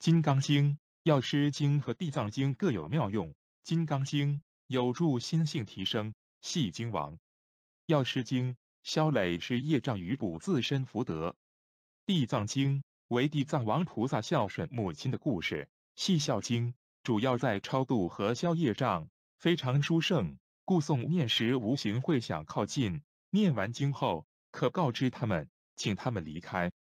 金刚经、药师经和地藏经各有妙用。金刚经有助心性提升，系经王；药师经消累是业障与补自身福德；地藏经为地藏王菩萨孝顺母亲的故事，系孝经，主要在超度和消业障，非常殊胜。故诵念时无形会想靠近，念完经后可告知他们，请他们离开。